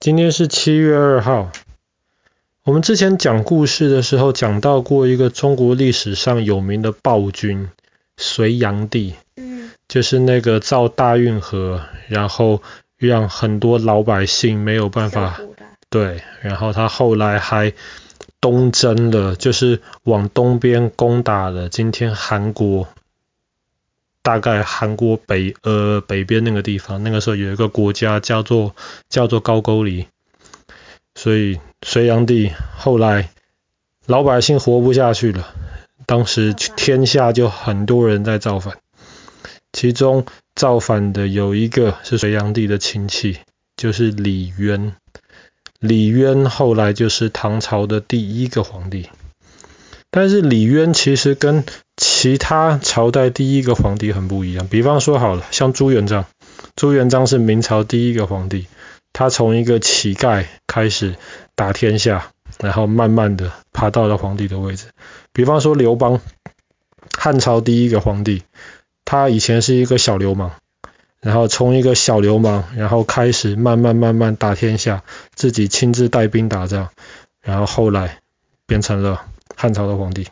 今天是七月二号。我们之前讲故事的时候讲到过一个中国历史上有名的暴君隋炀帝，嗯，就是那个造大运河，然后让很多老百姓没有办法，对，然后他后来还东征了，就是往东边攻打了今天韩国。大概韩国北呃北边那个地方，那个时候有一个国家叫做叫做高句丽，所以隋炀帝后来老百姓活不下去了，当时天下就很多人在造反，其中造反的有一个是隋炀帝的亲戚，就是李渊，李渊后来就是唐朝的第一个皇帝，但是李渊其实跟其他朝代第一个皇帝很不一样，比方说好了，像朱元璋，朱元璋是明朝第一个皇帝，他从一个乞丐开始打天下，然后慢慢的爬到了皇帝的位置。比方说刘邦，汉朝第一个皇帝，他以前是一个小流氓，然后从一个小流氓，然后开始慢慢慢慢打天下，自己亲自带兵打仗，然后后来变成了汉朝的皇帝。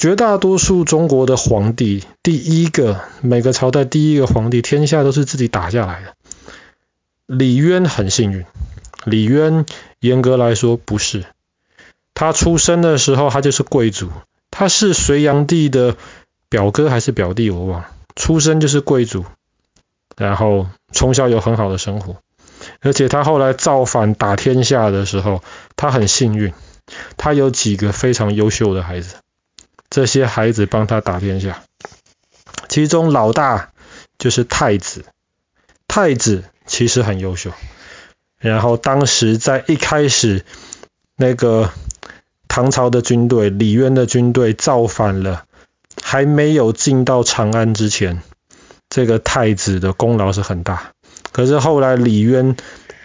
绝大多数中国的皇帝，第一个每个朝代第一个皇帝，天下都是自己打下来的。李渊很幸运，李渊严格来说不是，他出生的时候他就是贵族，他是隋炀帝的表哥还是表弟我忘了，出生就是贵族，然后从小有很好的生活，而且他后来造反打天下的时候，他很幸运，他有几个非常优秀的孩子。这些孩子帮他打天下，其中老大就是太子。太子其实很优秀，然后当时在一开始，那个唐朝的军队，李渊的军队造反了，还没有进到长安之前，这个太子的功劳是很大。可是后来李渊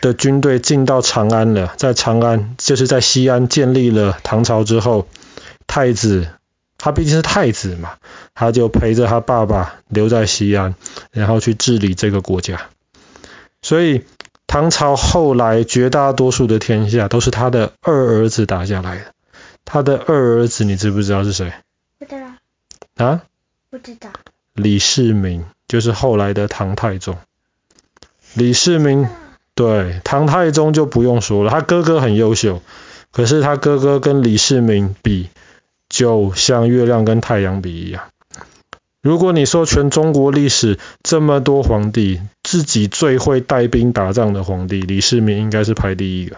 的军队进到长安了，在长安就是在西安建立了唐朝之后，太子。他毕竟是太子嘛，他就陪着他爸爸留在西安，然后去治理这个国家。所以唐朝后来绝大多数的天下都是他的二儿子打下来的。他的二儿子你知不知道是谁？不知道。啊？不知道。李世民就是后来的唐太宗。李世民，对，唐太宗就不用说了，他哥哥很优秀，可是他哥哥跟李世民比。就像月亮跟太阳比一样。如果你说全中国历史这么多皇帝，自己最会带兵打仗的皇帝，李世民应该是排第一个。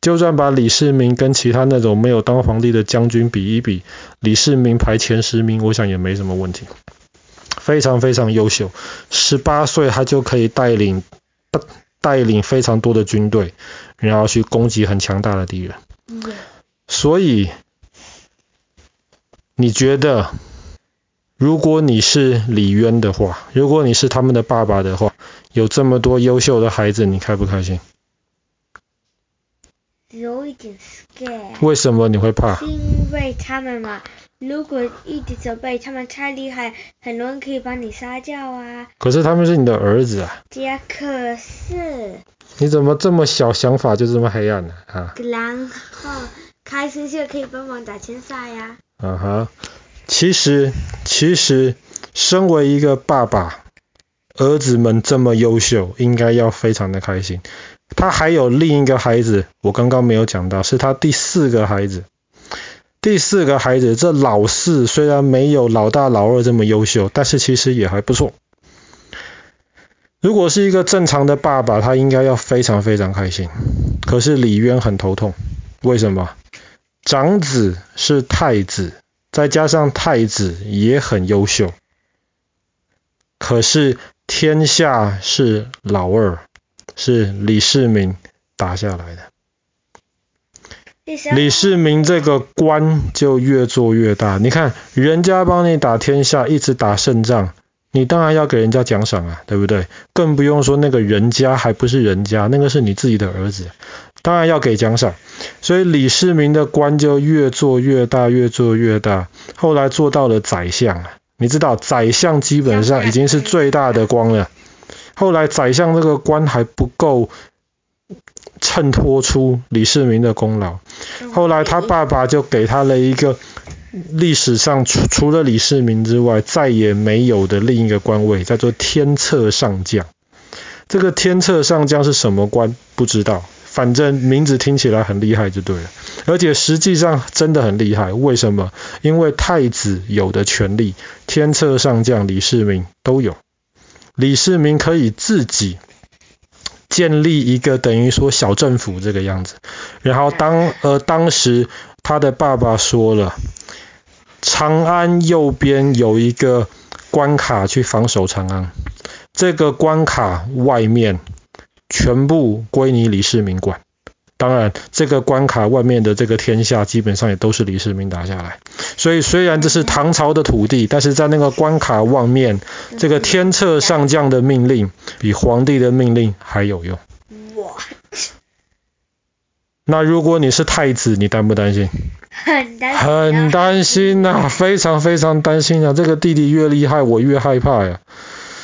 就算把李世民跟其他那种没有当皇帝的将军比一比，李世民排前十名，我想也没什么问题。非常非常优秀，十八岁他就可以带领带领非常多的军队，然后去攻击很强大的敌人。所以。你觉得，如果你是李渊的话，如果你是他们的爸爸的话，有这么多优秀的孩子，你开不开心？有一点 scare。为什么你会怕？因为他们嘛，如果一直准备，他们太厉害，很多人可以把你杀掉啊。可是他们是你的儿子啊。对啊，可是。你怎么这么小想法就这么黑暗呢？啊。然后开心就可以帮忙打天下呀。啊哈，其实其实，身为一个爸爸，儿子们这么优秀，应该要非常的开心。他还有另一个孩子，我刚刚没有讲到，是他第四个孩子。第四个孩子，这老四虽然没有老大老二这么优秀，但是其实也还不错。如果是一个正常的爸爸，他应该要非常非常开心。可是李渊很头痛，为什么？长子是太子，再加上太子也很优秀，可是天下是老二，是李世民打下来的。李世民这个官就越做越大，你看人家帮你打天下，一直打胜仗，你当然要给人家奖赏啊，对不对？更不用说那个人家还不是人家，那个是你自己的儿子。当然要给奖赏，所以李世民的官就越做越大，越做越大，后来做到了宰相。你知道，宰相基本上已经是最大的官了。后来宰相这个官还不够衬托出李世民的功劳。后来他爸爸就给他了一个历史上除除了李世民之外再也没有的另一个官位，叫做天策上将。这个天策上将是什么官？不知道，反正名字听起来很厉害就对了。而且实际上真的很厉害。为什么？因为太子有的权力，天策上将李世民都有。李世民可以自己建立一个等于说小政府这个样子。然后当呃当时他的爸爸说了，长安右边有一个关卡去防守长安。这个关卡外面全部归你李世民管，当然，这个关卡外面的这个天下基本上也都是李世民打下来。所以虽然这是唐朝的土地，但是在那个关卡外面，这个天策上将的命令比皇帝的命令还有用。那如果你是太子，你担不担心？很担心，很担心呐，非常非常担心啊！这个弟弟越厉害，我越害怕呀。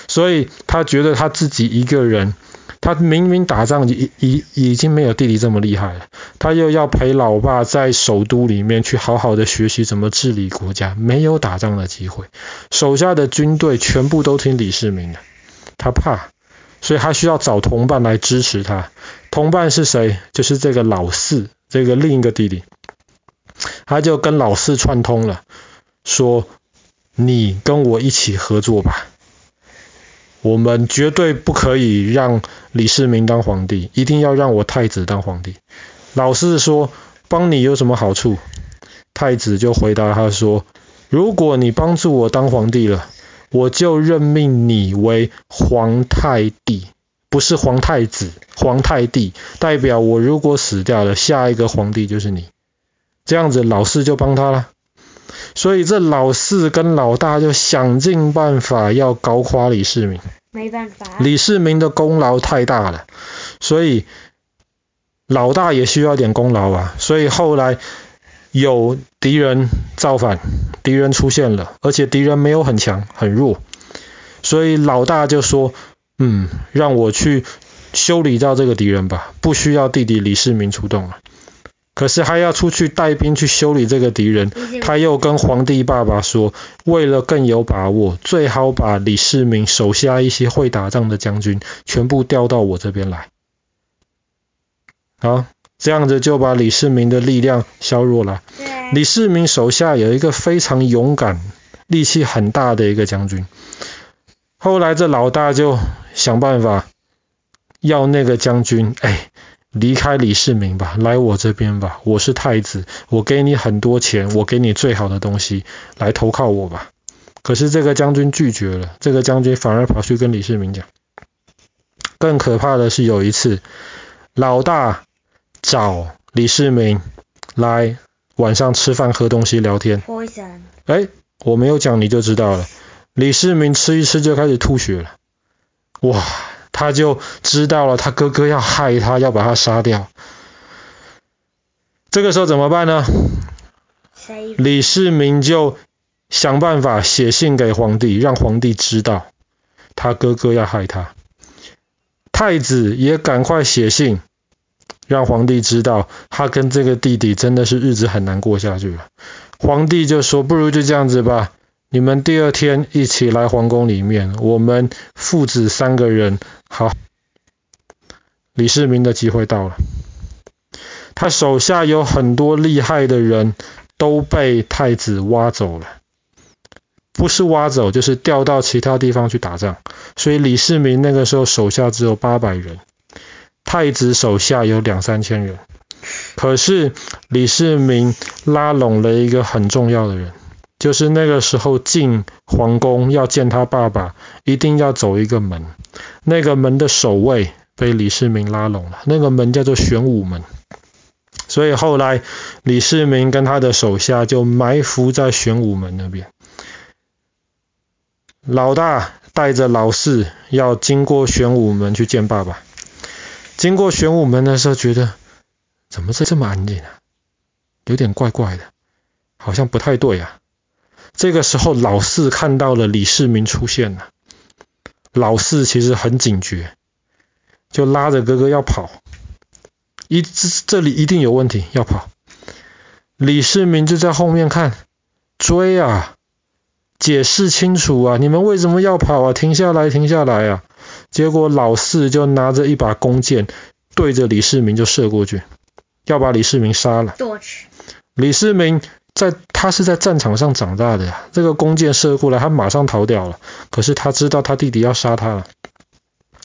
所以他觉得他自己一个人，他明明打仗已已已经没有弟弟这么厉害了，他又要陪老爸在首都里面去好好的学习怎么治理国家，没有打仗的机会，手下的军队全部都听李世民的，他怕，所以他需要找同伴来支持他。同伴是谁？就是这个老四，这个另一个弟弟，他就跟老四串通了，说你跟我一起合作吧。我们绝对不可以让李世民当皇帝，一定要让我太子当皇帝。老师说：“帮你有什么好处？”太子就回答他说：“如果你帮助我当皇帝了，我就任命你为皇太帝，不是皇太子，皇太帝，代表我如果死掉了，下一个皇帝就是你。”这样子，老师就帮他了。所以这老四跟老大就想尽办法要搞垮李世民。没办法。李世民的功劳太大了，所以老大也需要点功劳啊。所以后来有敌人造反，敌人出现了，而且敌人没有很强，很弱。所以老大就说：“嗯，让我去修理掉这个敌人吧，不需要弟弟李世民出动了。”可是还要出去带兵去修理这个敌人，他又跟皇帝爸爸说，为了更有把握，最好把李世民手下一些会打仗的将军全部调到我这边来。好，这样子就把李世民的力量削弱了。李世民手下有一个非常勇敢、力气很大的一个将军。后来这老大就想办法要那个将军，哎。离开李世民吧，来我这边吧。我是太子，我给你很多钱，我给你最好的东西，来投靠我吧。可是这个将军拒绝了，这个将军反而跑去跟李世民讲。更可怕的是有一次，老大找李世民来晚上吃饭、喝东西、聊天。哎，我没有讲你就知道了。李世民吃一吃就开始吐血了。哇！他就知道了，他哥哥要害他，要把他杀掉。这个时候怎么办呢？李世民就想办法写信给皇帝，让皇帝知道他哥哥要害他。太子也赶快写信，让皇帝知道他跟这个弟弟真的是日子很难过下去了。皇帝就说：“不如就这样子吧。”你们第二天一起来皇宫里面，我们父子三个人。好，李世民的机会到了。他手下有很多厉害的人都被太子挖走了，不是挖走，就是调到其他地方去打仗。所以李世民那个时候手下只有八百人，太子手下有两三千人。可是李世民拉拢了一个很重要的人。就是那个时候进皇宫要见他爸爸，一定要走一个门，那个门的守卫被李世民拉拢了，那个门叫做玄武门。所以后来李世民跟他的手下就埋伏在玄武门那边。老大带着老四要经过玄武门去见爸爸，经过玄武门的时候觉得怎么这这么安静啊？有点怪怪的，好像不太对啊。这个时候，老四看到了李世民出现了。老四其实很警觉，就拉着哥哥要跑。一这这里一定有问题，要跑。李世民就在后面看，追啊，解释清楚啊，你们为什么要跑啊？停下来，停下来啊！结果老四就拿着一把弓箭，对着李世民就射过去，要把李世民杀了。李世民在他是在战场上长大的呀，这个弓箭射过来，他马上逃掉了。可是他知道他弟弟要杀他了。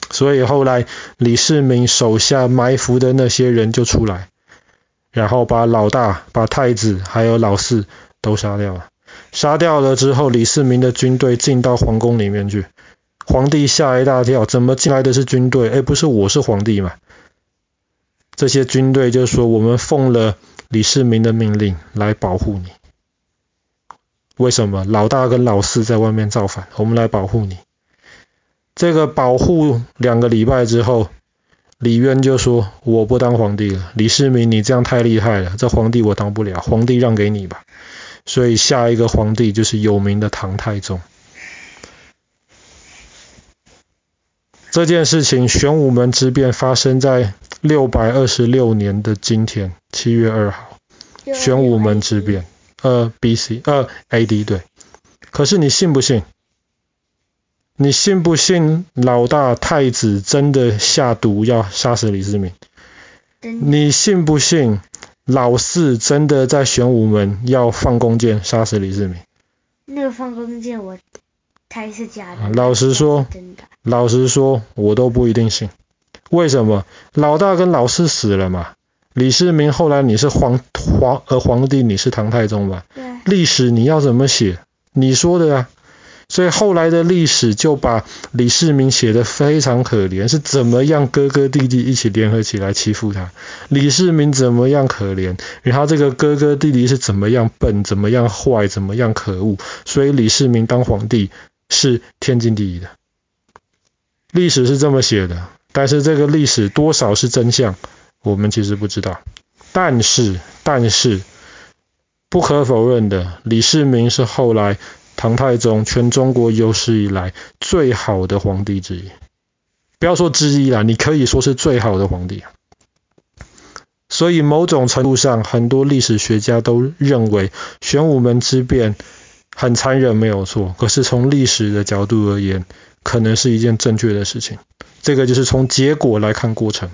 所以后来李世民手下埋伏的那些人就出来，然后把老大、把太子还有老四都杀掉了。杀掉了之后，李世民的军队进到皇宫里面去，皇帝吓一大跳，怎么进来的是军队？哎，不是我是皇帝嘛？这些军队就说：我们奉了李世民的命令来保护你。为什么？老大跟老四在外面造反，我们来保护你。这个保护两个礼拜之后，李渊就说：“我不当皇帝了，李世民你这样太厉害了，这皇帝我当不了，皇帝让给你吧。”所以下一个皇帝就是有名的唐太宗。这件事情，玄武门之变发生在六百二十六年的今天，七月二号，玄武门之变，呃，B.C. 呃，A.D. 对。可是你信不信？你信不信老大太子真的下毒要杀死李世民？你信不信老四真的在玄武门要放弓箭杀死李世民？那个放弓箭我猜是假的。老实说，老实说，我都不一定信。为什么？老大跟老四死了嘛？李世民后来你是皇皇呃皇帝，你是唐太宗吧？对。历史你要怎么写？你说的啊。所以后来的历史就把李世民写得非常可怜，是怎么样哥哥弟弟一起联合起来欺负他？李世民怎么样可怜？然后这个哥哥弟弟是怎么样笨、怎么样坏、怎么样可恶？所以李世民当皇帝是天经地义的。历史是这么写的，但是这个历史多少是真相，我们其实不知道。但是，但是不可否认的，李世民是后来。唐太宗全中国有史以来最好的皇帝之一，不要说之一啦，你可以说是最好的皇帝。所以某种程度上，很多历史学家都认为玄武门之变很残忍，没有错。可是从历史的角度而言，可能是一件正确的事情。这个就是从结果来看过程。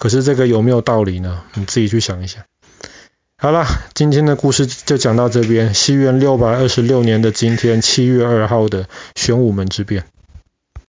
可是这个有没有道理呢？你自己去想一想。好了，今天的故事就讲到这边。西元六百二十六年的今天，七月二号的玄武门之变。